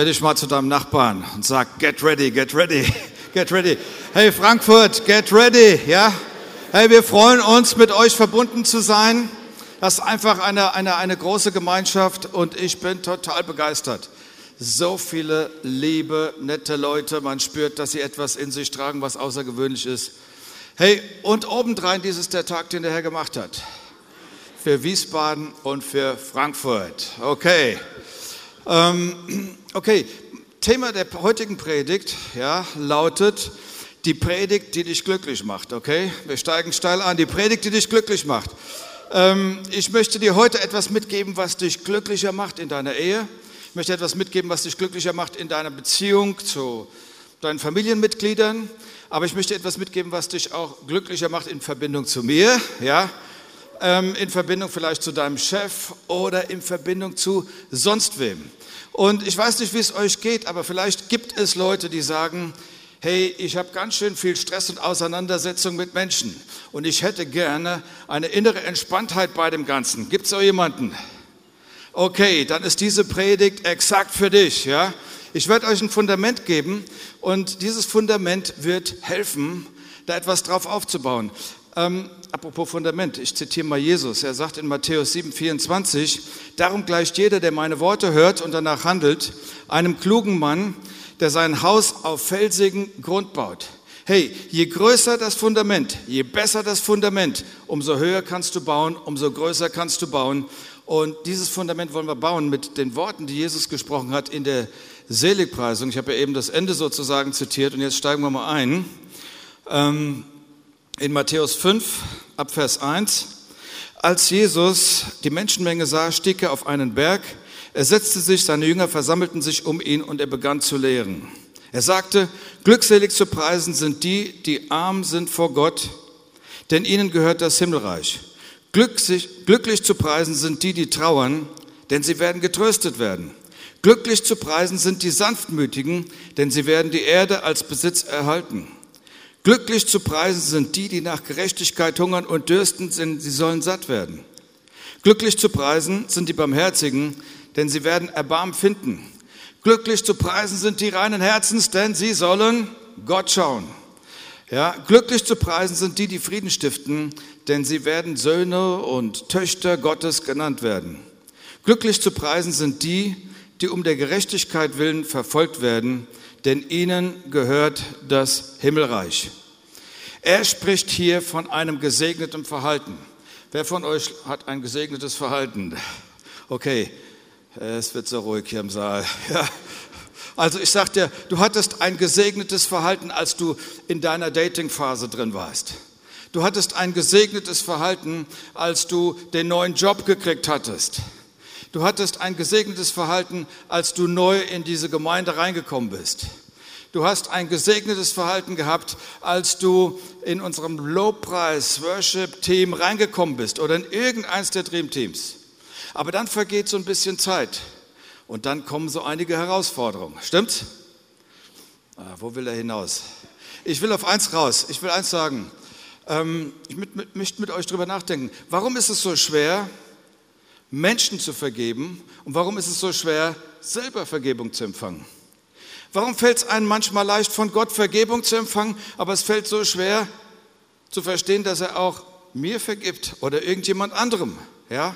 Dreh dich mal zu deinem Nachbarn und sag, get ready, get ready, get ready. Hey Frankfurt, get ready, ja? Hey, wir freuen uns, mit euch verbunden zu sein. Das ist einfach eine, eine, eine große Gemeinschaft und ich bin total begeistert. So viele liebe, nette Leute, man spürt, dass sie etwas in sich tragen, was außergewöhnlich ist. Hey, und obendrein, dies ist der Tag, den der Herr gemacht hat. Für Wiesbaden und für Frankfurt. Okay. Ähm, okay, Thema der heutigen Predigt ja, lautet die Predigt, die dich glücklich macht. Okay, wir steigen steil an. Die Predigt, die dich glücklich macht. Ähm, ich möchte dir heute etwas mitgeben, was dich glücklicher macht in deiner Ehe. Ich möchte etwas mitgeben, was dich glücklicher macht in deiner Beziehung zu deinen Familienmitgliedern. Aber ich möchte etwas mitgeben, was dich auch glücklicher macht in Verbindung zu mir. Ja, ähm, in Verbindung vielleicht zu deinem Chef oder in Verbindung zu sonst wem. Und ich weiß nicht, wie es euch geht, aber vielleicht gibt es Leute, die sagen, hey, ich habe ganz schön viel Stress und Auseinandersetzung mit Menschen und ich hätte gerne eine innere Entspanntheit bei dem Ganzen. Gibt es so jemanden? Okay, dann ist diese Predigt exakt für dich. Ja? Ich werde euch ein Fundament geben und dieses Fundament wird helfen, da etwas drauf aufzubauen. Ähm, apropos Fundament, ich zitiere mal Jesus. Er sagt in Matthäus 7, 24, darum gleicht jeder, der meine Worte hört und danach handelt, einem klugen Mann, der sein Haus auf felsigen Grund baut. Hey, je größer das Fundament, je besser das Fundament, umso höher kannst du bauen, umso größer kannst du bauen. Und dieses Fundament wollen wir bauen mit den Worten, die Jesus gesprochen hat in der Seligpreisung. Ich habe ja eben das Ende sozusagen zitiert und jetzt steigen wir mal ein. Ähm, in Matthäus 5, ab Vers 1. Als Jesus die Menschenmenge sah, stieg er auf einen Berg. Er setzte sich, seine Jünger versammelten sich um ihn und er begann zu lehren. Er sagte, glückselig zu preisen sind die, die arm sind vor Gott, denn ihnen gehört das Himmelreich. Glücklich, glücklich zu preisen sind die, die trauern, denn sie werden getröstet werden. Glücklich zu preisen sind die Sanftmütigen, denn sie werden die Erde als Besitz erhalten. Glücklich zu preisen sind die, die nach Gerechtigkeit hungern und dürsten, denn sie sollen satt werden. Glücklich zu preisen sind die Barmherzigen, denn sie werden Erbarmen finden. Glücklich zu preisen sind die reinen Herzens, denn sie sollen Gott schauen. Ja, glücklich zu preisen sind die, die Frieden stiften, denn sie werden Söhne und Töchter Gottes genannt werden. Glücklich zu preisen sind die, die um der Gerechtigkeit willen verfolgt werden, denn ihnen gehört das Himmelreich. Er spricht hier von einem gesegneten Verhalten. Wer von euch hat ein gesegnetes Verhalten? Okay, es wird so ruhig hier im Saal. Ja. Also ich sag dir, du hattest ein gesegnetes Verhalten, als du in deiner Datingphase drin warst. Du hattest ein gesegnetes Verhalten, als du den neuen Job gekriegt hattest. Du hattest ein gesegnetes Verhalten, als du neu in diese Gemeinde reingekommen bist. Du hast ein gesegnetes Verhalten gehabt, als du in unserem Lobpreis Worship Team reingekommen bist oder in irgendeins der Dream Teams. Aber dann vergeht so ein bisschen Zeit und dann kommen so einige Herausforderungen. Stimmt's? Ah, wo will er hinaus? Ich will auf eins raus. Ich will eins sagen. Ähm, ich möchte mit euch drüber nachdenken. Warum ist es so schwer, Menschen zu vergeben und warum ist es so schwer, selber Vergebung zu empfangen? Warum fällt es einem manchmal leicht, von Gott Vergebung zu empfangen, aber es fällt so schwer zu verstehen, dass er auch mir vergibt oder irgendjemand anderem? Ja?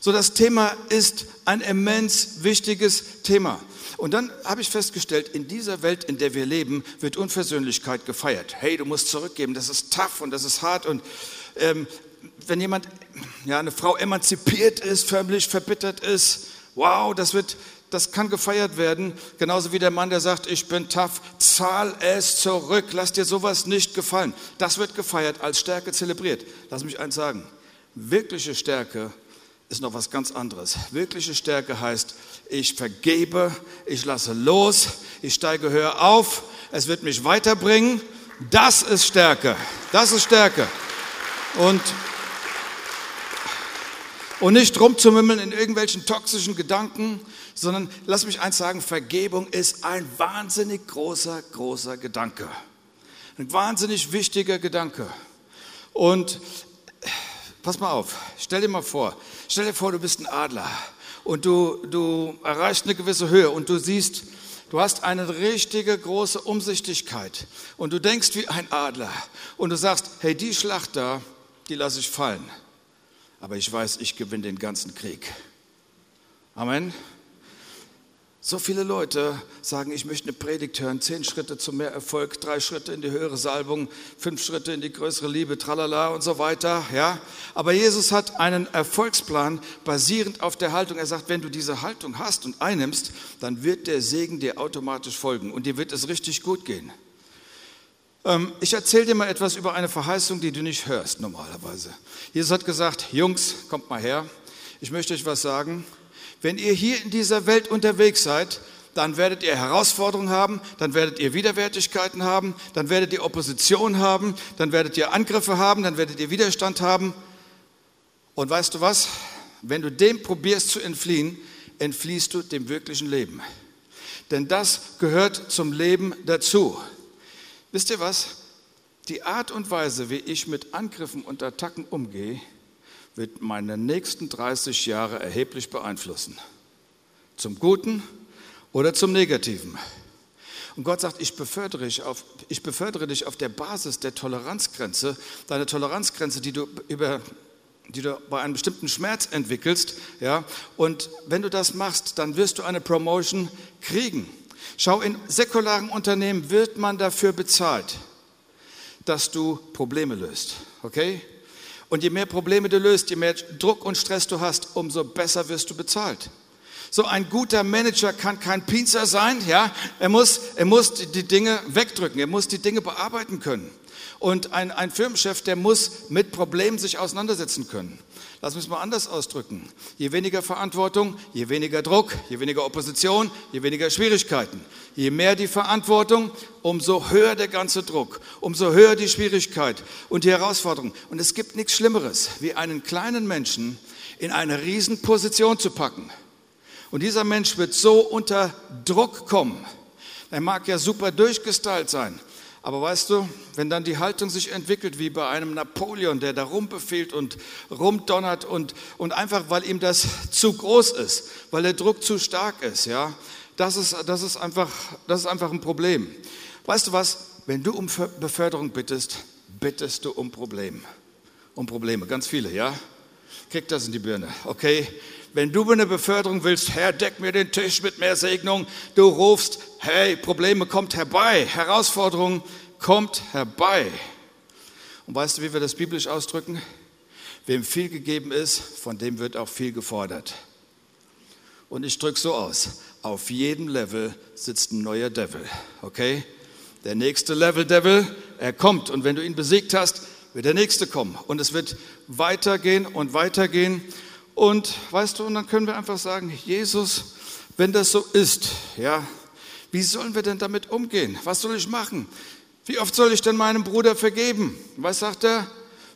So, das Thema ist ein immens wichtiges Thema. Und dann habe ich festgestellt, in dieser Welt, in der wir leben, wird Unversöhnlichkeit gefeiert. Hey, du musst zurückgeben, das ist tough und das ist hart und ähm, wenn jemand, ja, eine Frau emanzipiert ist, förmlich verbittert ist, wow, das wird, das kann gefeiert werden. Genauso wie der Mann, der sagt, ich bin tough, zahl es zurück, lass dir sowas nicht gefallen. Das wird gefeiert, als Stärke zelebriert. Lass mich eins sagen, wirkliche Stärke ist noch was ganz anderes. Wirkliche Stärke heißt, ich vergebe, ich lasse los, ich steige höher auf, es wird mich weiterbringen. Das ist Stärke. Das ist Stärke. Und und nicht rumzumümmeln in irgendwelchen toxischen Gedanken, sondern lass mich eins sagen, Vergebung ist ein wahnsinnig großer, großer Gedanke. Ein wahnsinnig wichtiger Gedanke. Und pass mal auf, stell dir mal vor, stell dir vor, du bist ein Adler und du, du erreichst eine gewisse Höhe und du siehst, du hast eine richtige große Umsichtigkeit und du denkst wie ein Adler und du sagst, hey, die Schlacht da, die lasse ich fallen. Aber ich weiß, ich gewinne den ganzen Krieg. Amen. So viele Leute sagen, ich möchte eine Predigt hören, zehn Schritte zu mehr Erfolg, drei Schritte in die höhere Salbung, fünf Schritte in die größere Liebe, tralala und so weiter. Ja? Aber Jesus hat einen Erfolgsplan basierend auf der Haltung. Er sagt, wenn du diese Haltung hast und einnimmst, dann wird der Segen dir automatisch folgen und dir wird es richtig gut gehen. Ähm, ich erzähle dir mal etwas über eine Verheißung, die du nicht hörst normalerweise. Jesus hat gesagt, Jungs, kommt mal her, ich möchte euch was sagen. Wenn ihr hier in dieser Welt unterwegs seid, dann werdet ihr Herausforderungen haben, dann werdet ihr Widerwärtigkeiten haben, dann werdet ihr Opposition haben, dann werdet ihr Angriffe haben, dann werdet ihr Widerstand haben. Und weißt du was? Wenn du dem probierst zu entfliehen, entfliehst du dem wirklichen Leben. Denn das gehört zum Leben dazu. Wisst ihr was? Die Art und Weise, wie ich mit Angriffen und Attacken umgehe, wird meine nächsten 30 Jahre erheblich beeinflussen. Zum Guten oder zum Negativen. Und Gott sagt, ich befördere, dich auf, ich befördere dich auf der Basis der Toleranzgrenze, deine Toleranzgrenze, die du über die du bei einem bestimmten Schmerz entwickelst, ja, und wenn du das machst, dann wirst du eine Promotion kriegen. Schau, in säkularen Unternehmen wird man dafür bezahlt, dass du Probleme löst, okay? Und je mehr Probleme du löst, je mehr Druck und Stress du hast, umso besser wirst du bezahlt. So ein guter Manager kann kein Pinzer sein, ja. Er muss, er muss die Dinge wegdrücken, er muss die Dinge bearbeiten können. Und ein, ein Firmenchef, der muss mit Problemen sich auseinandersetzen können. Lass es mal anders ausdrücken. Je weniger Verantwortung, je weniger Druck, je weniger Opposition, je weniger Schwierigkeiten. Je mehr die Verantwortung, umso höher der ganze Druck, umso höher die Schwierigkeit und die Herausforderung. Und es gibt nichts Schlimmeres, wie einen kleinen Menschen in eine Riesenposition zu packen. Und dieser Mensch wird so unter Druck kommen. Er mag ja super durchgestylt sein, aber weißt du, wenn dann die Haltung sich entwickelt wie bei einem Napoleon, der da rumbefehlt und rumdonnert und, und einfach, weil ihm das zu groß ist, weil der Druck zu stark ist, ja, das ist, das ist, einfach, das ist einfach ein Problem. Weißt du was? Wenn du um Beförderung bittest, bittest du um Probleme. Um Probleme, ganz viele, ja? Krieg das in die Birne, okay? Wenn du eine Beförderung willst, Herr, deck mir den Tisch mit mehr Segnung, du rufst, hey, Probleme kommt herbei, Herausforderung kommt herbei. Und weißt du, wie wir das biblisch ausdrücken? Wem viel gegeben ist, von dem wird auch viel gefordert. Und ich drücke so aus, auf jedem Level sitzt ein neuer Devil, okay? Der nächste Level Devil, er kommt und wenn du ihn besiegt hast, wird der nächste kommen und es wird weitergehen und weitergehen und weißt du, und dann können wir einfach sagen, Jesus, wenn das so ist, ja, wie sollen wir denn damit umgehen? Was soll ich machen? Wie oft soll ich denn meinem Bruder vergeben? Was sagt er?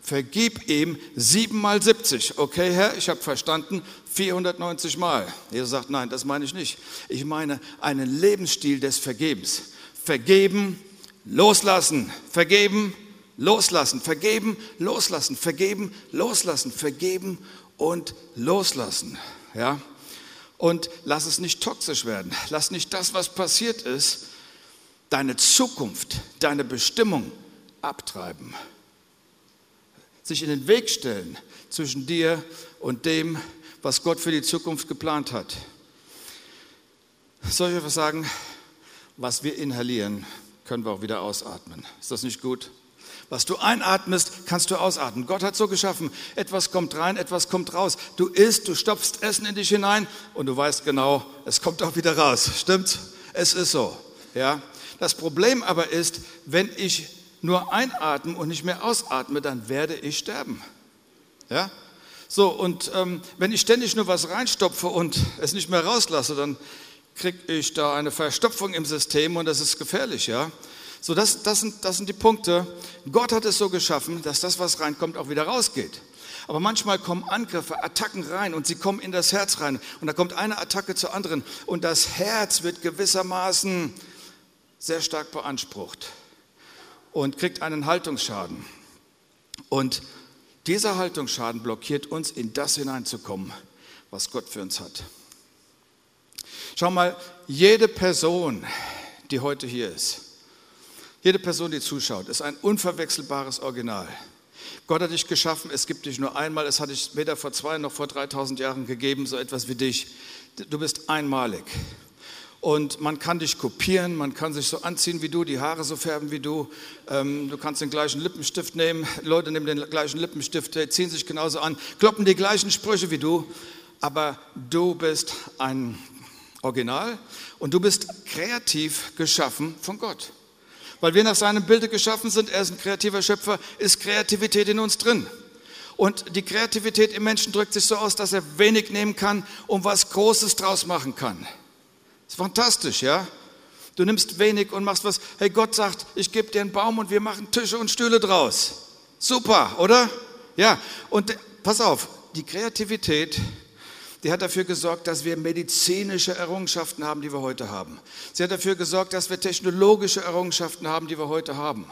Vergib ihm siebenmal 70. Okay, Herr, ich habe verstanden, 490 Mal. Jesus sagt, nein, das meine ich nicht. Ich meine einen Lebensstil des Vergebens. Vergeben, loslassen, vergeben, loslassen, vergeben, loslassen, vergeben, loslassen, vergeben und loslassen. Ja? Und lass es nicht toxisch werden. Lass nicht das, was passiert ist, deine Zukunft, deine Bestimmung abtreiben sich in den Weg stellen zwischen dir und dem, was Gott für die Zukunft geplant hat. Soll ich etwas sagen? Was wir inhalieren, können wir auch wieder ausatmen. Ist das nicht gut? Was du einatmest, kannst du ausatmen. Gott hat so geschaffen, etwas kommt rein, etwas kommt raus. Du isst, du stopfst Essen in dich hinein und du weißt genau, es kommt auch wieder raus. Stimmt? Es ist so. Ja? Das Problem aber ist, wenn ich nur einatme und nicht mehr ausatme, dann werde ich sterben. Ja? So, und ähm, wenn ich ständig nur was reinstopfe und es nicht mehr rauslasse, dann kriege ich da eine Verstopfung im System und das ist gefährlich, ja. So, das, das, sind, das sind die Punkte. Gott hat es so geschaffen, dass das, was reinkommt, auch wieder rausgeht. Aber manchmal kommen Angriffe, Attacken rein und sie kommen in das Herz rein. Und da kommt eine Attacke zur anderen und das Herz wird gewissermaßen sehr stark beansprucht und kriegt einen Haltungsschaden. Und dieser Haltungsschaden blockiert uns, in das hineinzukommen, was Gott für uns hat. Schau mal, jede Person, die heute hier ist, jede Person, die zuschaut, ist ein unverwechselbares Original. Gott hat dich geschaffen, es gibt dich nur einmal, es hat dich weder vor zwei noch vor 3000 Jahren gegeben, so etwas wie dich. Du bist einmalig. Und man kann dich kopieren, man kann sich so anziehen wie du, die Haare so färben wie du. Ähm, du kannst den gleichen Lippenstift nehmen, Leute nehmen den gleichen Lippenstift, ziehen sich genauso an, kloppen die gleichen Sprüche wie du. Aber du bist ein Original und du bist kreativ geschaffen von Gott. Weil wir nach seinem Bilde geschaffen sind, er ist ein kreativer Schöpfer, ist Kreativität in uns drin. Und die Kreativität im Menschen drückt sich so aus, dass er wenig nehmen kann und was Großes draus machen kann. Das ist fantastisch, ja? Du nimmst wenig und machst was. Hey, Gott sagt, ich gebe dir einen Baum und wir machen Tische und Stühle draus. Super, oder? Ja, und pass auf, die Kreativität, die hat dafür gesorgt, dass wir medizinische Errungenschaften haben, die wir heute haben. Sie hat dafür gesorgt, dass wir technologische Errungenschaften haben, die wir heute haben.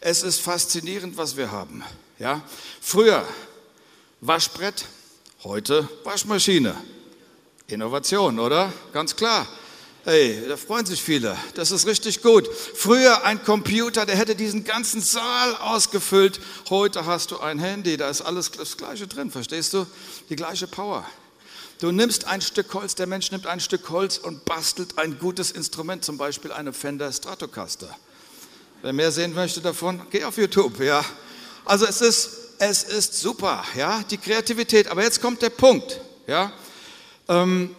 Es ist faszinierend, was wir haben. Ja? Früher Waschbrett, heute Waschmaschine. Innovation, oder? Ganz klar. Hey, da freuen sich viele. Das ist richtig gut. Früher ein Computer, der hätte diesen ganzen Saal ausgefüllt. Heute hast du ein Handy, da ist alles das Gleiche drin, verstehst du? Die gleiche Power. Du nimmst ein Stück Holz, der Mensch nimmt ein Stück Holz und bastelt ein gutes Instrument, zum Beispiel eine Fender Stratocaster. Wer mehr sehen möchte davon, geh auf YouTube, ja. Also es ist, es ist super, ja, die Kreativität. Aber jetzt kommt der Punkt, ja. Ähm,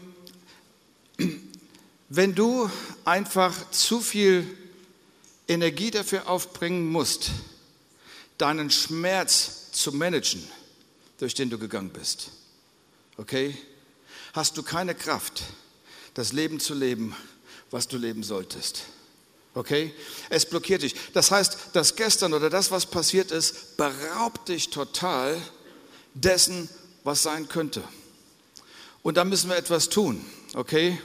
wenn du einfach zu viel Energie dafür aufbringen musst, deinen Schmerz zu managen, durch den du gegangen bist, okay, hast du keine Kraft, das Leben zu leben, was du leben solltest. Okay? Es blockiert dich. Das heißt, das Gestern oder das, was passiert ist, beraubt dich total dessen, was sein könnte. Und da müssen wir etwas tun. Okay?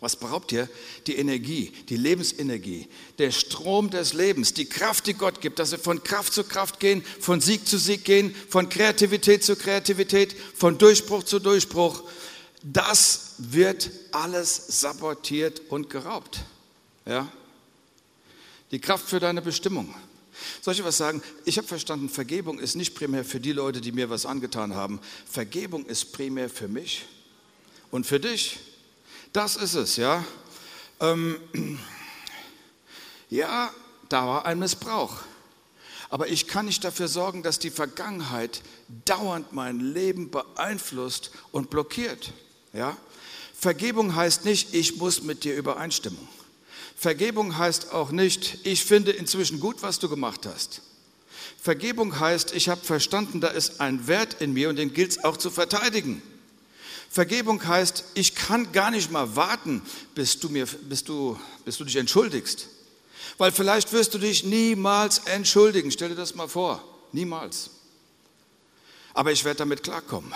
Was beraubt dir? Die Energie, die Lebensenergie, der Strom des Lebens, die Kraft, die Gott gibt, dass wir von Kraft zu Kraft gehen, von Sieg zu Sieg gehen, von Kreativität zu Kreativität, von Durchbruch zu Durchbruch. Das wird alles sabotiert und geraubt. Ja? Die Kraft für deine Bestimmung. Soll ich was sagen? Ich habe verstanden, Vergebung ist nicht primär für die Leute, die mir was angetan haben. Vergebung ist primär für mich und für dich. Das ist es, ja. Ähm, ja, da war ein Missbrauch. Aber ich kann nicht dafür sorgen, dass die Vergangenheit dauernd mein Leben beeinflusst und blockiert. Ja? Vergebung heißt nicht, ich muss mit dir übereinstimmen. Vergebung heißt auch nicht, ich finde inzwischen gut, was du gemacht hast. Vergebung heißt, ich habe verstanden, da ist ein Wert in mir und den gilt es auch zu verteidigen. Vergebung heißt, ich kann gar nicht mal warten, bis du, mir, bis du, bis du dich entschuldigst. Weil vielleicht wirst du dich niemals entschuldigen. Stell dir das mal vor. Niemals. Aber ich werde damit klarkommen.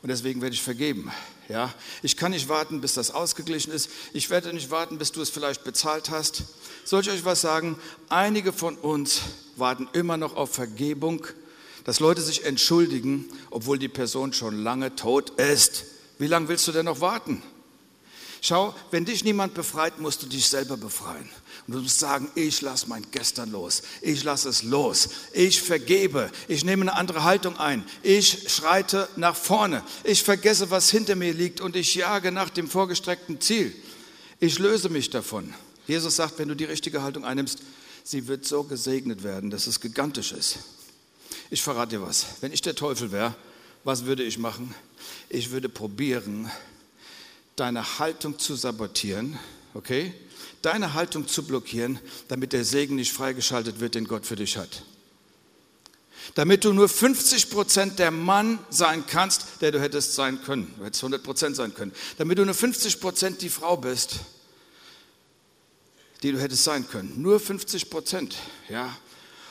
Und deswegen werde ich vergeben. Ja, ich kann nicht warten, bis das ausgeglichen ist. Ich werde nicht warten, bis du es vielleicht bezahlt hast. Soll ich euch was sagen? Einige von uns warten immer noch auf Vergebung dass Leute sich entschuldigen, obwohl die Person schon lange tot ist. Wie lange willst du denn noch warten? Schau, wenn dich niemand befreit, musst du dich selber befreien. Und du musst sagen, ich lasse mein Gestern los. Ich lasse es los. Ich vergebe. Ich nehme eine andere Haltung ein. Ich schreite nach vorne. Ich vergesse, was hinter mir liegt und ich jage nach dem vorgestreckten Ziel. Ich löse mich davon. Jesus sagt, wenn du die richtige Haltung einnimmst, sie wird so gesegnet werden, dass es gigantisch ist. Ich verrate dir was. Wenn ich der Teufel wäre, was würde ich machen? Ich würde probieren, deine Haltung zu sabotieren, okay? Deine Haltung zu blockieren, damit der Segen nicht freigeschaltet wird, den Gott für dich hat. Damit du nur 50 Prozent der Mann sein kannst, der du hättest sein können. Du hättest 100 Prozent sein können. Damit du nur 50 Prozent die Frau bist, die du hättest sein können. Nur 50 Prozent, ja.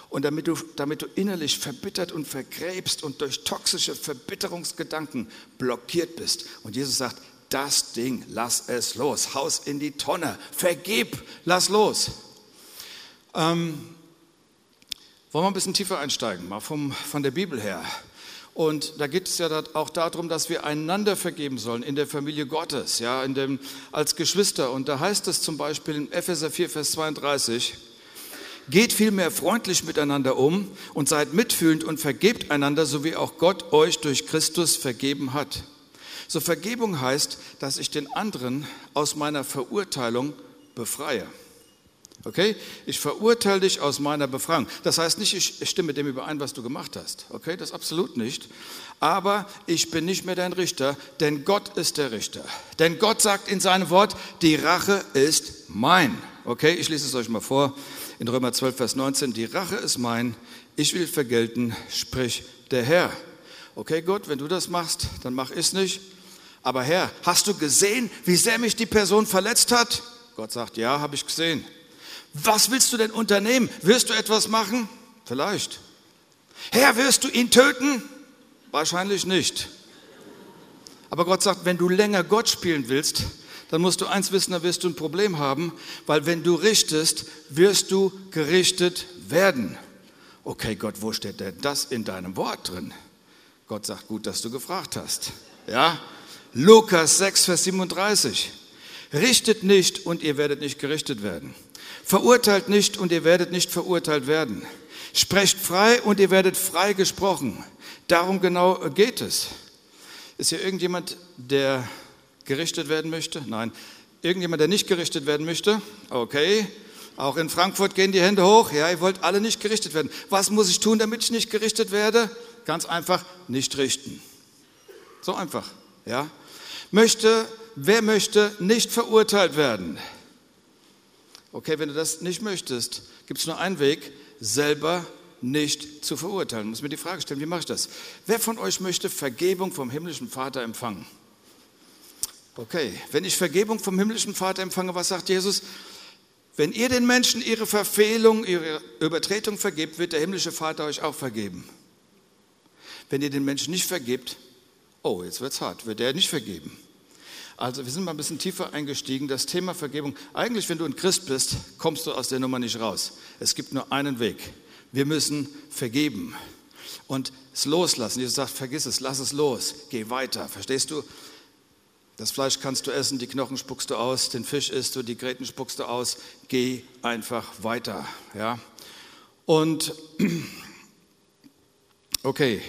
Und damit du, damit du innerlich verbittert und vergräbst und durch toxische Verbitterungsgedanken blockiert bist. Und Jesus sagt, das Ding, lass es los, haus in die Tonne, vergib, lass los. Ähm, wollen wir ein bisschen tiefer einsteigen, mal vom, von der Bibel her. Und da geht es ja auch darum, dass wir einander vergeben sollen in der Familie Gottes, ja, in dem, als Geschwister. Und da heißt es zum Beispiel in Epheser 4, Vers 32, Geht vielmehr freundlich miteinander um und seid mitfühlend und vergebt einander, so wie auch Gott euch durch Christus vergeben hat. So Vergebung heißt, dass ich den anderen aus meiner Verurteilung befreie. Okay? Ich verurteile dich aus meiner Befreiung. Das heißt nicht, ich stimme dem überein, was du gemacht hast. Okay? Das absolut nicht. Aber ich bin nicht mehr dein Richter, denn Gott ist der Richter. Denn Gott sagt in seinem Wort, die Rache ist mein. Okay? Ich lese es euch mal vor. In Römer 12, Vers 19. Die Rache ist mein. Ich will vergelten, sprich der Herr. Okay, Gott, wenn du das machst, dann mach ich es nicht. Aber Herr, hast du gesehen, wie sehr mich die Person verletzt hat? Gott sagt, ja, habe ich gesehen. Was willst du denn unternehmen? Wirst du etwas machen? Vielleicht. Herr, wirst du ihn töten? Wahrscheinlich nicht. Aber Gott sagt, wenn du länger Gott spielen willst, dann musst du eins wissen, da wirst du ein Problem haben, weil wenn du richtest, wirst du gerichtet werden. Okay, Gott, wo steht denn das in deinem Wort drin? Gott sagt, gut, dass du gefragt hast. Ja? Lukas 6, Vers 37. Richtet nicht und ihr werdet nicht gerichtet werden. Verurteilt nicht und ihr werdet nicht verurteilt werden. Sprecht frei und ihr werdet frei gesprochen. Darum genau geht es. Ist hier irgendjemand, der gerichtet werden möchte? Nein. Irgendjemand, der nicht gerichtet werden möchte? Okay. Auch in Frankfurt gehen die Hände hoch. Ja, ihr wollt alle nicht gerichtet werden. Was muss ich tun, damit ich nicht gerichtet werde? Ganz einfach, nicht richten. So einfach. Ja. Möchte, wer möchte nicht verurteilt werden? Okay, wenn du das nicht möchtest, gibt es nur einen Weg, selber nicht zu verurteilen. Ich muss mir die Frage stellen, wie mache ich das? Wer von euch möchte Vergebung vom himmlischen Vater empfangen? Okay, wenn ich Vergebung vom himmlischen Vater empfange, was sagt Jesus? Wenn ihr den Menschen ihre Verfehlung, ihre Übertretung vergebt, wird der himmlische Vater euch auch vergeben. Wenn ihr den Menschen nicht vergebt, oh, jetzt wird es hart, wird er nicht vergeben. Also wir sind mal ein bisschen tiefer eingestiegen. Das Thema Vergebung. Eigentlich, wenn du ein Christ bist, kommst du aus der Nummer nicht raus. Es gibt nur einen Weg. Wir müssen vergeben und es loslassen. Jesus sagt, vergiss es, lass es los, geh weiter. Verstehst du? Das Fleisch kannst du essen, die Knochen spuckst du aus, den Fisch isst du, die Gräten spuckst du aus. Geh einfach weiter. Ja? Und okay.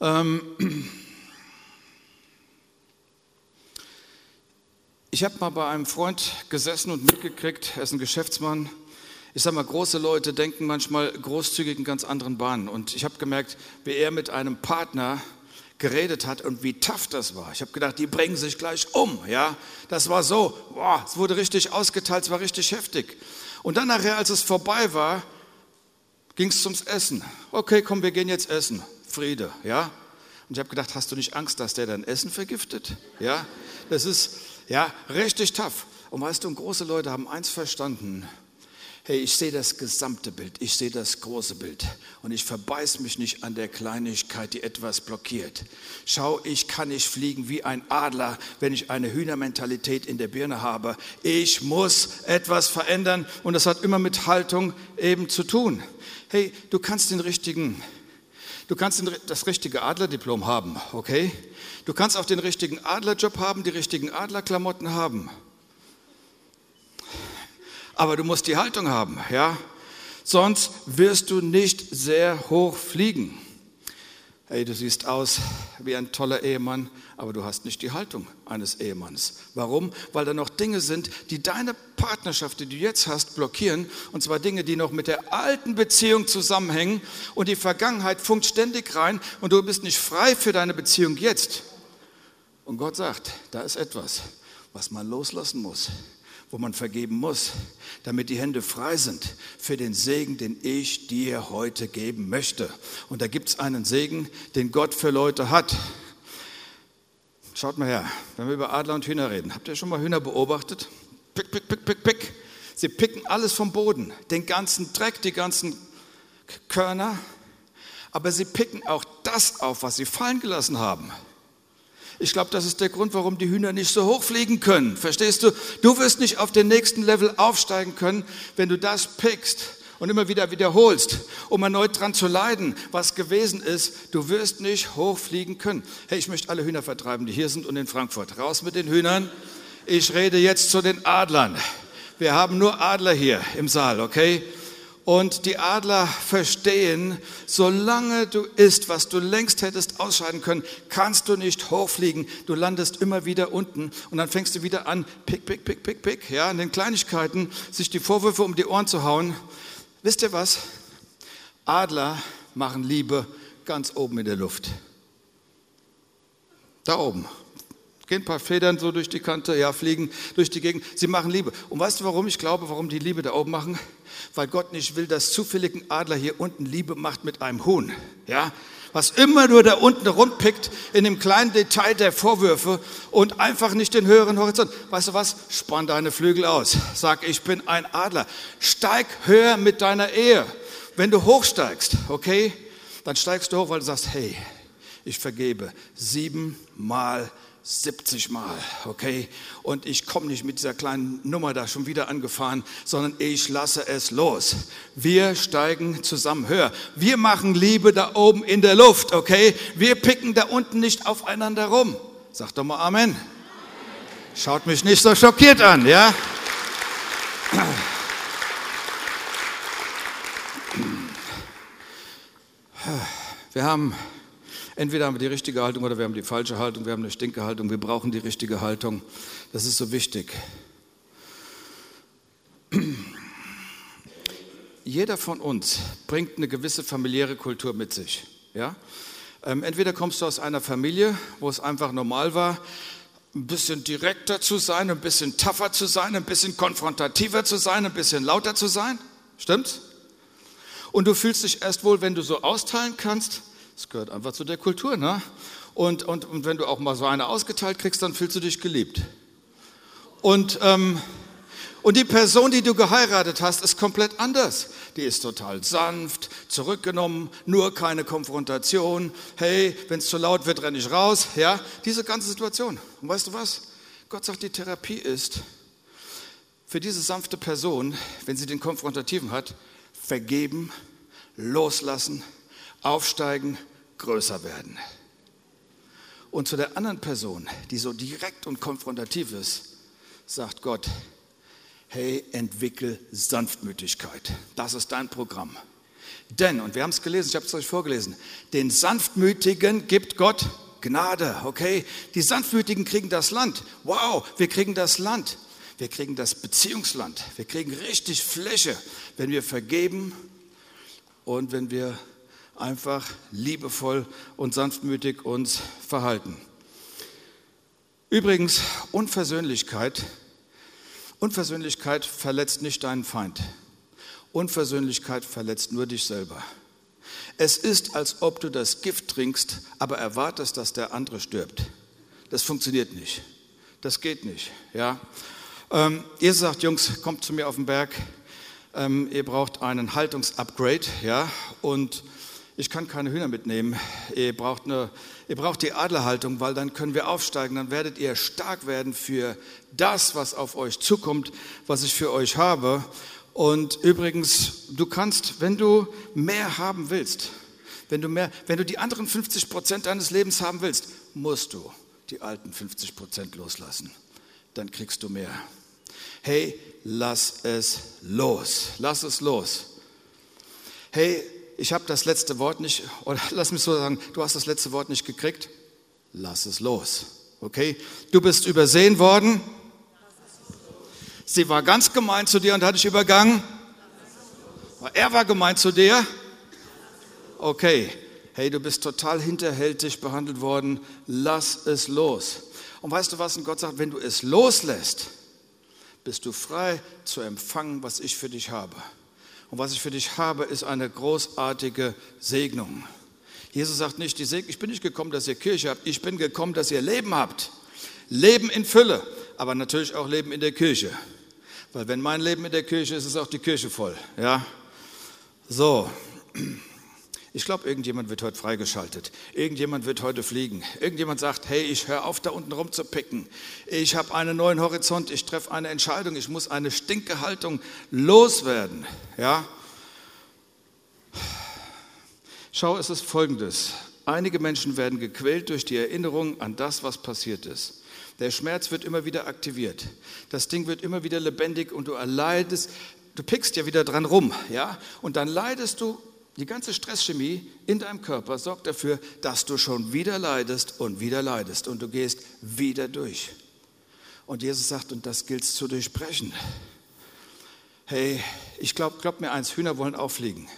Ähm, Ich habe mal bei einem Freund gesessen und mitgekriegt, er ist ein Geschäftsmann. Ich sage mal, große Leute denken manchmal großzügig in ganz anderen Bahnen. Und ich habe gemerkt, wie er mit einem Partner geredet hat und wie tough das war. Ich habe gedacht, die bringen sich gleich um. Ja, das war so. Boah, es wurde richtig ausgeteilt, es war richtig heftig. Und dann nachher, als es vorbei war, ging es zum Essen. Okay, komm, wir gehen jetzt essen. Friede, ja. Und ich habe gedacht, hast du nicht Angst, dass der dein Essen vergiftet? Ja, das ist ja, richtig tough. Und weißt du, große Leute haben eins verstanden. Hey, ich sehe das gesamte Bild, ich sehe das große Bild und ich verbeiß mich nicht an der Kleinigkeit, die etwas blockiert. Schau, ich kann nicht fliegen wie ein Adler, wenn ich eine Hühnermentalität in der Birne habe. Ich muss etwas verändern und das hat immer mit Haltung eben zu tun. Hey, du kannst den richtigen Du kannst das richtige Adlerdiplom haben, okay? Du kannst auch den richtigen Adlerjob haben, die richtigen Adlerklamotten haben. Aber du musst die Haltung haben, ja? Sonst wirst du nicht sehr hoch fliegen. Hey, du siehst aus wie ein toller Ehemann, aber du hast nicht die Haltung eines Ehemanns. Warum? Weil da noch Dinge sind, die deine Partnerschaft, die du jetzt hast, blockieren. Und zwar Dinge, die noch mit der alten Beziehung zusammenhängen. Und die Vergangenheit funkt ständig rein und du bist nicht frei für deine Beziehung jetzt. Und Gott sagt, da ist etwas, was man loslassen muss wo man vergeben muss, damit die Hände frei sind für den Segen, den ich dir heute geben möchte. Und da gibt es einen Segen, den Gott für Leute hat. Schaut mal her, wenn wir über Adler und Hühner reden. Habt ihr schon mal Hühner beobachtet? Pick, pick, pick, pick, pick. Sie picken alles vom Boden, den ganzen Dreck, die ganzen Körner. Aber sie picken auch das auf, was sie fallen gelassen haben. Ich glaube, das ist der Grund, warum die Hühner nicht so hoch fliegen können. Verstehst du? Du wirst nicht auf den nächsten Level aufsteigen können, wenn du das pickst und immer wieder wiederholst, um erneut dran zu leiden, was gewesen ist, du wirst nicht hochfliegen können. Hey, ich möchte alle Hühner vertreiben, die hier sind und in Frankfurt. Raus mit den Hühnern. Ich rede jetzt zu den Adlern. Wir haben nur Adler hier im Saal, okay? Und die Adler verstehen, solange du isst, was du längst hättest ausscheiden können, kannst du nicht hochfliegen. Du landest immer wieder unten und dann fängst du wieder an, pick, pick, pick, pick, pick, ja, in den Kleinigkeiten, sich die Vorwürfe um die Ohren zu hauen. Wisst ihr was? Adler machen Liebe ganz oben in der Luft. Da oben. Gehen ein paar Federn so durch die Kante, ja, fliegen durch die Gegend. Sie machen Liebe. Und weißt du, warum ich glaube, warum die Liebe da oben machen? weil Gott nicht will, dass zufälligen Adler hier unten Liebe macht mit einem Huhn. Ja? Was immer nur da unten rumpickt in dem kleinen Detail der Vorwürfe und einfach nicht den höheren Horizont. Weißt du was? Spann deine Flügel aus. Sag, ich bin ein Adler. Steig höher mit deiner Ehe. Wenn du hochsteigst, okay, dann steigst du hoch, weil du sagst, hey, ich vergebe siebenmal 70 Mal, okay? Und ich komme nicht mit dieser kleinen Nummer da schon wieder angefahren, sondern ich lasse es los. Wir steigen zusammen höher. Wir machen Liebe da oben in der Luft, okay? Wir picken da unten nicht aufeinander rum. Sag doch mal Amen. Schaut mich nicht so schockiert an, ja? Wir haben Entweder haben wir die richtige Haltung oder wir haben die falsche Haltung, wir haben eine stinke Haltung, wir brauchen die richtige Haltung. Das ist so wichtig. Jeder von uns bringt eine gewisse familiäre Kultur mit sich. Ja? Ähm, entweder kommst du aus einer Familie, wo es einfach normal war, ein bisschen direkter zu sein, ein bisschen tougher zu sein, ein bisschen konfrontativer zu sein, ein bisschen lauter zu sein. Stimmt's? Und du fühlst dich erst wohl, wenn du so austeilen kannst, das gehört einfach zu der Kultur. Ne? Und, und, und wenn du auch mal so eine ausgeteilt kriegst, dann fühlst du dich geliebt. Und, ähm, und die Person, die du geheiratet hast, ist komplett anders. Die ist total sanft, zurückgenommen, nur keine Konfrontation. Hey, wenn es zu laut wird, renne ich raus. Ja, diese ganze Situation. Und weißt du was? Gott sagt, die Therapie ist für diese sanfte Person, wenn sie den Konfrontativen hat, vergeben, loslassen, aufsteigen, größer werden. Und zu der anderen Person, die so direkt und konfrontativ ist, sagt Gott, hey, entwickel Sanftmütigkeit. Das ist dein Programm. Denn, und wir haben es gelesen, ich habe es euch vorgelesen, den Sanftmütigen gibt Gott Gnade, okay? Die Sanftmütigen kriegen das Land. Wow, wir kriegen das Land. Wir kriegen das Beziehungsland. Wir kriegen richtig Fläche, wenn wir vergeben und wenn wir einfach liebevoll und sanftmütig uns verhalten. Übrigens, Unversöhnlichkeit, Unversöhnlichkeit verletzt nicht deinen Feind. Unversöhnlichkeit verletzt nur dich selber. Es ist, als ob du das Gift trinkst, aber erwartest, dass der andere stirbt. Das funktioniert nicht. Das geht nicht. Ja? Ähm, ihr sagt, Jungs, kommt zu mir auf den Berg. Ähm, ihr braucht einen Haltungsupgrade. Ja? Und ich kann keine Hühner mitnehmen. Ihr braucht, eine, ihr braucht die Adlerhaltung, weil dann können wir aufsteigen. Dann werdet ihr stark werden für das, was auf euch zukommt, was ich für euch habe. Und übrigens, du kannst, wenn du mehr haben willst, wenn du, mehr, wenn du die anderen 50 Prozent deines Lebens haben willst, musst du die alten 50 Prozent loslassen. Dann kriegst du mehr. Hey, lass es los. Lass es los. Hey, ich habe das letzte Wort nicht, oder lass mich so sagen, du hast das letzte Wort nicht gekriegt, lass es los. Okay? Du bist übersehen worden. Sie war ganz gemein zu dir und hat dich übergangen. Er war gemein zu dir. Okay. Hey, du bist total hinterhältig behandelt worden. Lass es los. Und weißt du was? Und Gott sagt, wenn du es loslässt, bist du frei zu empfangen, was ich für dich habe. Und was ich für dich habe, ist eine großartige Segnung. Jesus sagt nicht, ich bin nicht gekommen, dass ihr Kirche habt, ich bin gekommen, dass ihr Leben habt. Leben in Fülle, aber natürlich auch Leben in der Kirche. Weil wenn mein Leben in der Kirche ist, ist auch die Kirche voll. Ja? So. Ich glaube, irgendjemand wird heute freigeschaltet. Irgendjemand wird heute fliegen. Irgendjemand sagt, hey, ich höre auf, da unten rumzupicken. Ich habe einen neuen Horizont, ich treffe eine Entscheidung, ich muss eine stinke Haltung loswerden. Ja? Schau, es ist folgendes. Einige Menschen werden gequält durch die Erinnerung an das, was passiert ist. Der Schmerz wird immer wieder aktiviert. Das Ding wird immer wieder lebendig und du erleidest, du pickst ja wieder dran rum, ja? Und dann leidest du, die ganze Stresschemie in deinem Körper sorgt dafür, dass du schon wieder leidest und wieder leidest und du gehst wieder durch. Und Jesus sagt, und das gilt zu durchbrechen. Hey, ich glaube, glaub mir eins, Hühner wollen auch fliegen.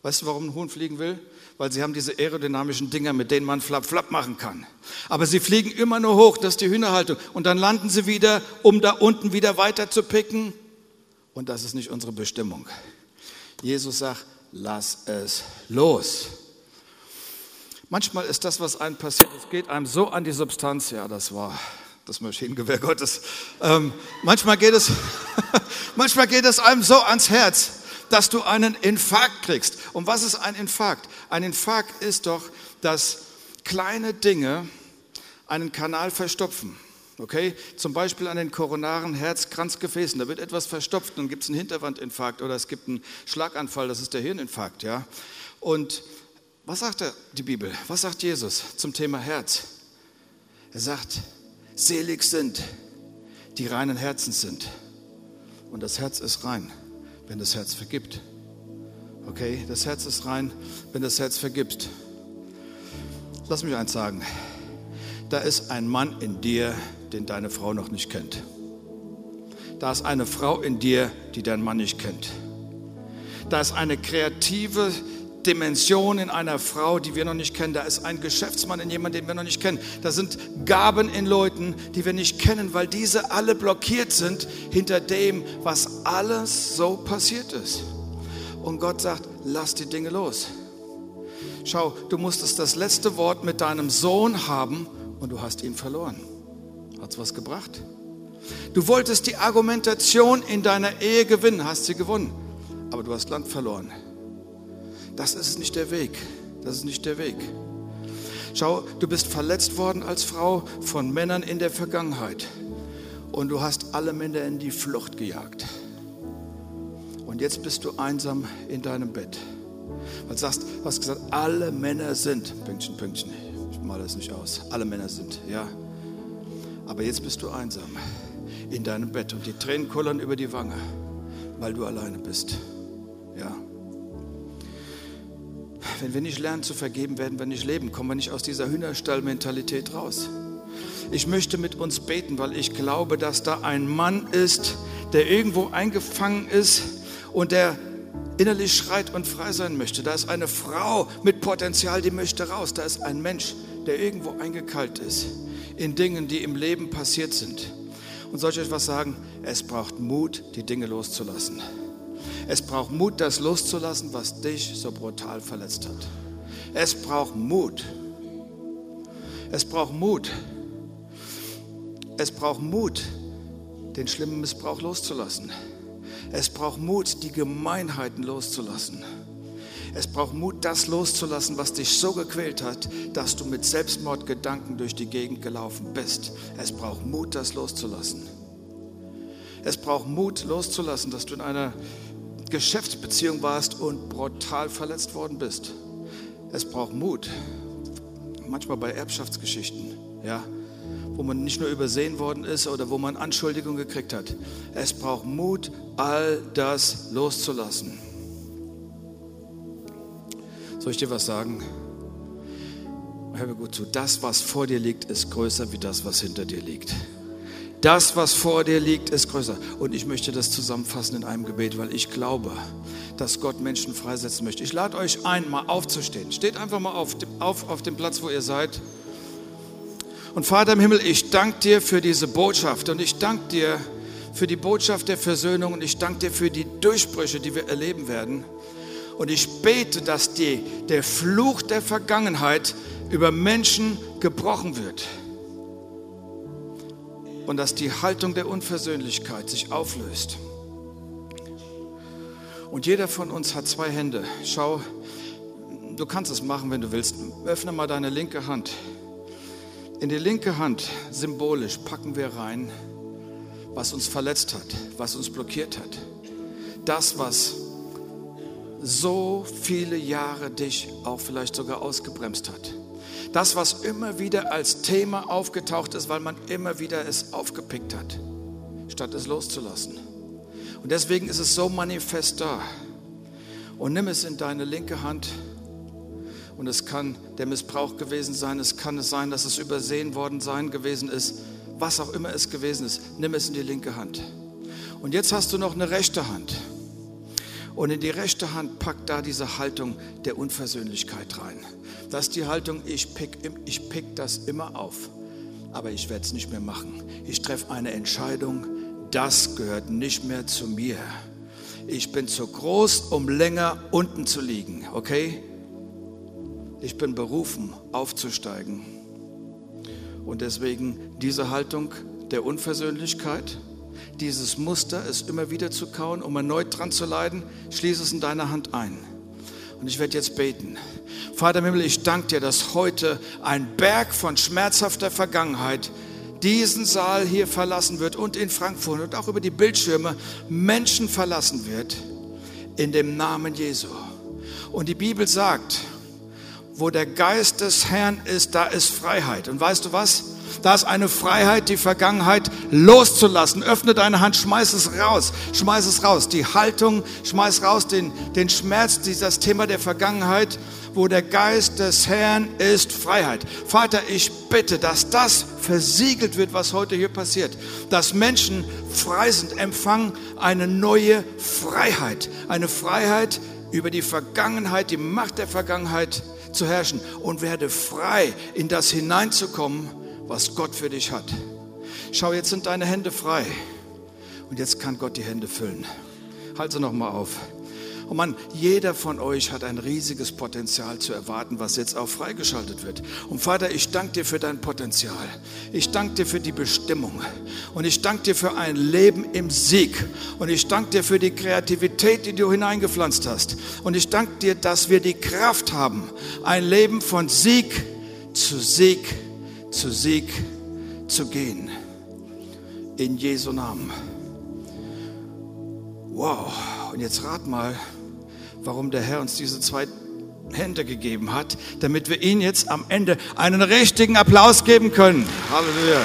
Weißt du, warum ein Huhn fliegen will? Weil sie haben diese aerodynamischen Dinger, mit denen man flap flap machen kann. Aber sie fliegen immer nur hoch, das ist die Hühnerhaltung. Und dann landen sie wieder, um da unten wieder weiter zu picken. Und das ist nicht unsere Bestimmung. Jesus sagt, lass es los. Manchmal ist das, was einem passiert, es geht einem so an die Substanz. Ja, das war das Maschinengewehr Gottes. Ähm, manchmal, geht es, manchmal geht es einem so ans Herz, dass du einen Infarkt kriegst. Und was ist ein Infarkt? Ein Infarkt ist doch, dass kleine Dinge einen Kanal verstopfen. Okay? Zum Beispiel an den koronaren Herzkranzgefäßen. Da wird etwas verstopft, dann gibt es einen Hinterwandinfarkt oder es gibt einen Schlaganfall, das ist der Hirninfarkt. Ja? Und was sagt die Bibel? Was sagt Jesus zum Thema Herz? Er sagt, selig sind, die reinen Herzens sind. Und das Herz ist rein wenn das Herz vergibt. Okay, das Herz ist rein, wenn das Herz vergibt. Lass mich eins sagen. Da ist ein Mann in dir, den deine Frau noch nicht kennt. Da ist eine Frau in dir, die dein Mann nicht kennt. Da ist eine kreative Dimension in einer Frau, die wir noch nicht kennen. Da ist ein Geschäftsmann in jemandem, den wir noch nicht kennen. Da sind Gaben in Leuten, die wir nicht kennen, weil diese alle blockiert sind hinter dem, was alles so passiert ist. Und Gott sagt, lass die Dinge los. Schau, du musstest das letzte Wort mit deinem Sohn haben und du hast ihn verloren. Hat es was gebracht? Du wolltest die Argumentation in deiner Ehe gewinnen, hast sie gewonnen, aber du hast Land verloren. Das ist nicht der Weg. Das ist nicht der Weg. Schau, du bist verletzt worden als Frau von Männern in der Vergangenheit. Und du hast alle Männer in die Flucht gejagt. Und jetzt bist du einsam in deinem Bett. Du sagst, hast gesagt, alle Männer sind, Pünktchen, Pünktchen, male das nicht aus, alle Männer sind, ja. Aber jetzt bist du einsam in deinem Bett und die Tränen kullern über die Wange, weil du alleine bist, ja. Wenn wir nicht lernen zu vergeben, werden wir nicht leben. Kommen wir nicht aus dieser Hühnerstallmentalität raus. Ich möchte mit uns beten, weil ich glaube, dass da ein Mann ist, der irgendwo eingefangen ist und der innerlich schreit und frei sein möchte. Da ist eine Frau mit Potenzial, die möchte raus. Da ist ein Mensch, der irgendwo eingekalt ist in Dingen, die im Leben passiert sind. Und soll ich euch was sagen? Es braucht Mut, die Dinge loszulassen. Es braucht Mut, das loszulassen, was dich so brutal verletzt hat. Es braucht Mut. Es braucht Mut. Es braucht Mut, den schlimmen Missbrauch loszulassen. Es braucht Mut, die Gemeinheiten loszulassen. Es braucht Mut, das loszulassen, was dich so gequält hat, dass du mit Selbstmordgedanken durch die Gegend gelaufen bist. Es braucht Mut, das loszulassen. Es braucht Mut, loszulassen, dass du in einer Geschäftsbeziehung warst und brutal verletzt worden bist. Es braucht Mut. Manchmal bei Erbschaftsgeschichten, ja, wo man nicht nur übersehen worden ist oder wo man Anschuldigungen gekriegt hat. Es braucht Mut, all das loszulassen. Soll ich dir was sagen? Hör mir gut zu. Das, was vor dir liegt, ist größer wie das, was hinter dir liegt. Das, was vor dir liegt, ist größer. Und ich möchte das zusammenfassen in einem Gebet, weil ich glaube, dass Gott Menschen freisetzen möchte. Ich lade euch ein, mal aufzustehen. Steht einfach mal auf, auf, auf dem Platz, wo ihr seid. Und Vater im Himmel, ich danke dir für diese Botschaft und ich danke dir für die Botschaft der Versöhnung und ich danke dir für die Durchbrüche, die wir erleben werden. Und ich bete, dass die, der Fluch der Vergangenheit über Menschen gebrochen wird und dass die Haltung der Unversöhnlichkeit sich auflöst. Und jeder von uns hat zwei Hände. Schau, du kannst es machen, wenn du willst. Öffne mal deine linke Hand. In die linke Hand, symbolisch, packen wir rein, was uns verletzt hat, was uns blockiert hat. Das, was so viele Jahre dich auch vielleicht sogar ausgebremst hat. Das, was immer wieder als Thema aufgetaucht ist, weil man immer wieder es aufgepickt hat, statt es loszulassen. Und deswegen ist es so manifest da. Und nimm es in deine linke Hand. Und es kann der Missbrauch gewesen sein. Es kann es sein, dass es übersehen worden sein gewesen ist. Was auch immer es gewesen ist. Nimm es in die linke Hand. Und jetzt hast du noch eine rechte Hand. Und in die rechte Hand packt da diese Haltung der Unversöhnlichkeit rein. Das ist die Haltung, ich pick, ich pick das immer auf, aber ich werde es nicht mehr machen. Ich treffe eine Entscheidung, das gehört nicht mehr zu mir. Ich bin zu groß, um länger unten zu liegen, okay? Ich bin berufen, aufzusteigen. Und deswegen diese Haltung der Unversöhnlichkeit, dieses Muster, es immer wieder zu kauen, um erneut dran zu leiden, schließe es in deiner Hand ein. Und ich werde jetzt beten. Vater im Himmel, ich danke dir, dass heute ein Berg von schmerzhafter Vergangenheit diesen Saal hier verlassen wird und in Frankfurt und auch über die Bildschirme Menschen verlassen wird in dem Namen Jesu. Und die Bibel sagt, wo der Geist des Herrn ist, da ist Freiheit. Und weißt du was? Da ist eine Freiheit, die Vergangenheit loszulassen. Öffne deine Hand, schmeiß es raus, schmeiß es raus. Die Haltung, schmeiß raus den, den Schmerz, dieses Thema der Vergangenheit wo der Geist des Herrn ist Freiheit. Vater, ich bitte, dass das versiegelt wird, was heute hier passiert. Dass Menschen frei sind, empfangen eine neue Freiheit. Eine Freiheit über die Vergangenheit, die Macht der Vergangenheit zu herrschen und werde frei, in das hineinzukommen, was Gott für dich hat. Schau, jetzt sind deine Hände frei und jetzt kann Gott die Hände füllen. Halte noch mal auf. Oh Mann, jeder von euch hat ein riesiges Potenzial zu erwarten, was jetzt auch freigeschaltet wird. Und Vater, ich danke dir für dein Potenzial. Ich danke dir für die Bestimmung. Und ich danke dir für ein Leben im Sieg. Und ich danke dir für die Kreativität, die du hineingepflanzt hast. Und ich danke dir, dass wir die Kraft haben, ein Leben von Sieg zu Sieg zu Sieg zu gehen. In Jesu Namen. Wow. Und jetzt rat mal, warum der Herr uns diese zwei Hände gegeben hat, damit wir ihn jetzt am Ende einen richtigen Applaus geben können. Halleluja.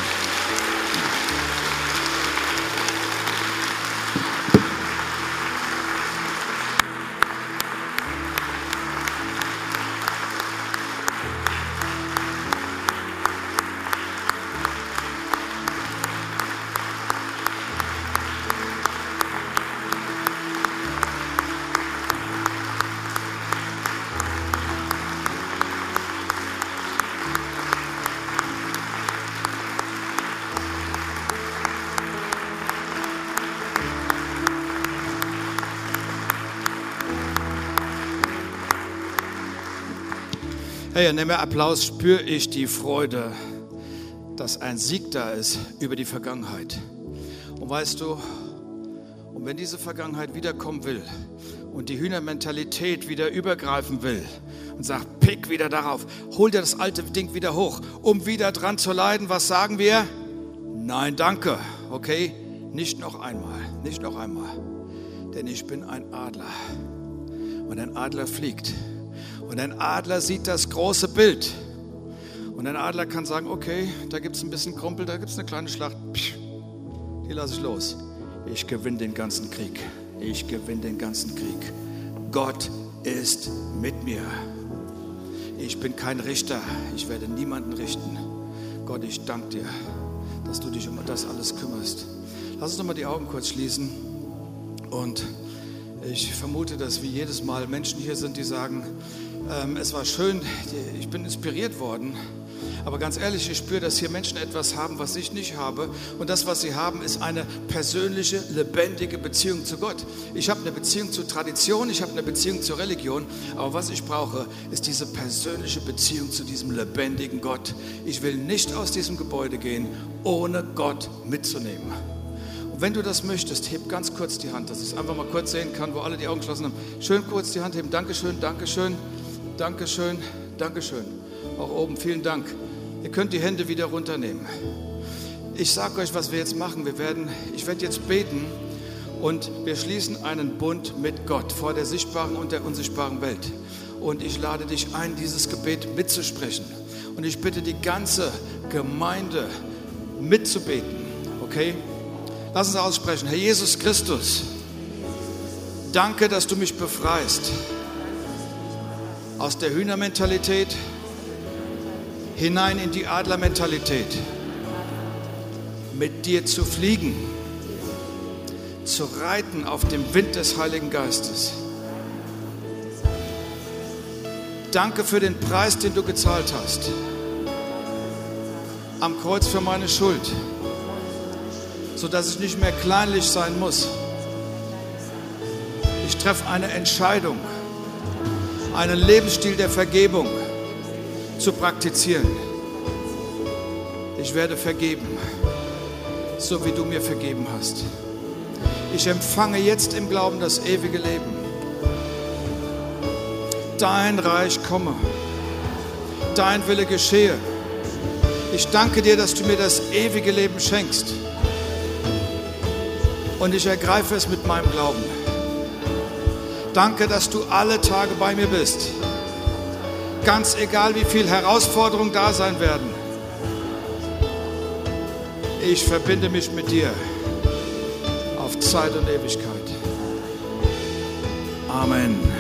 Hey, in dem Applaus spüre ich die Freude, dass ein Sieg da ist über die Vergangenheit. Und weißt du, und wenn diese Vergangenheit wiederkommen will und die Hühnermentalität wieder übergreifen will und sagt, pick wieder darauf, hol dir das alte Ding wieder hoch, um wieder dran zu leiden, was sagen wir? Nein, danke. Okay? Nicht noch einmal, nicht noch einmal. Denn ich bin ein Adler. Und ein Adler fliegt und ein Adler sieht das große Bild. Und ein Adler kann sagen, okay, da gibt es ein bisschen Krumpel, da gibt es eine kleine Schlacht. Die lasse ich los. Ich gewinne den ganzen Krieg. Ich gewinne den ganzen Krieg. Gott ist mit mir. Ich bin kein Richter. Ich werde niemanden richten. Gott, ich danke dir, dass du dich um das alles kümmerst. Lass uns nochmal die Augen kurz schließen. Und ich vermute, dass wie jedes Mal Menschen hier sind, die sagen, ähm, es war schön, ich bin inspiriert worden. Aber ganz ehrlich, ich spüre, dass hier Menschen etwas haben, was ich nicht habe. Und das, was sie haben, ist eine persönliche, lebendige Beziehung zu Gott. Ich habe eine Beziehung zur Tradition, ich habe eine Beziehung zur Religion. Aber was ich brauche, ist diese persönliche Beziehung zu diesem lebendigen Gott. Ich will nicht aus diesem Gebäude gehen, ohne Gott mitzunehmen. Und wenn du das möchtest, heb ganz kurz die Hand, dass ich es einfach mal kurz sehen kann, wo alle die Augen geschlossen haben. Schön kurz die Hand heben. Dankeschön, Dankeschön. Dankeschön, Dankeschön. Auch oben, vielen Dank. Ihr könnt die Hände wieder runternehmen. Ich sage euch, was wir jetzt machen. Wir werden, ich werde jetzt beten Und wir schließen einen Bund mit Gott vor der sichtbaren und der unsichtbaren Welt. Und ich lade dich ein, dieses Gebet mitzusprechen. Und ich bitte die ganze Gemeinde mitzubeten. Okay? Lass uns aussprechen. Herr Jesus Christus, danke, dass du mich befreist aus der Hühnermentalität hinein in die Adlermentalität. Mit dir zu fliegen, zu reiten auf dem Wind des Heiligen Geistes. Danke für den Preis, den du gezahlt hast. Am Kreuz für meine Schuld, sodass ich nicht mehr kleinlich sein muss. Ich treffe eine Entscheidung, einen Lebensstil der Vergebung zu praktizieren. Ich werde vergeben, so wie du mir vergeben hast. Ich empfange jetzt im Glauben das ewige Leben. Dein Reich komme, dein Wille geschehe. Ich danke dir, dass du mir das ewige Leben schenkst. Und ich ergreife es mit meinem Glauben. Danke, dass du alle Tage bei mir bist ganz egal wie viele Herausforderungen da sein werden. Ich verbinde mich mit dir auf Zeit und Ewigkeit. Amen.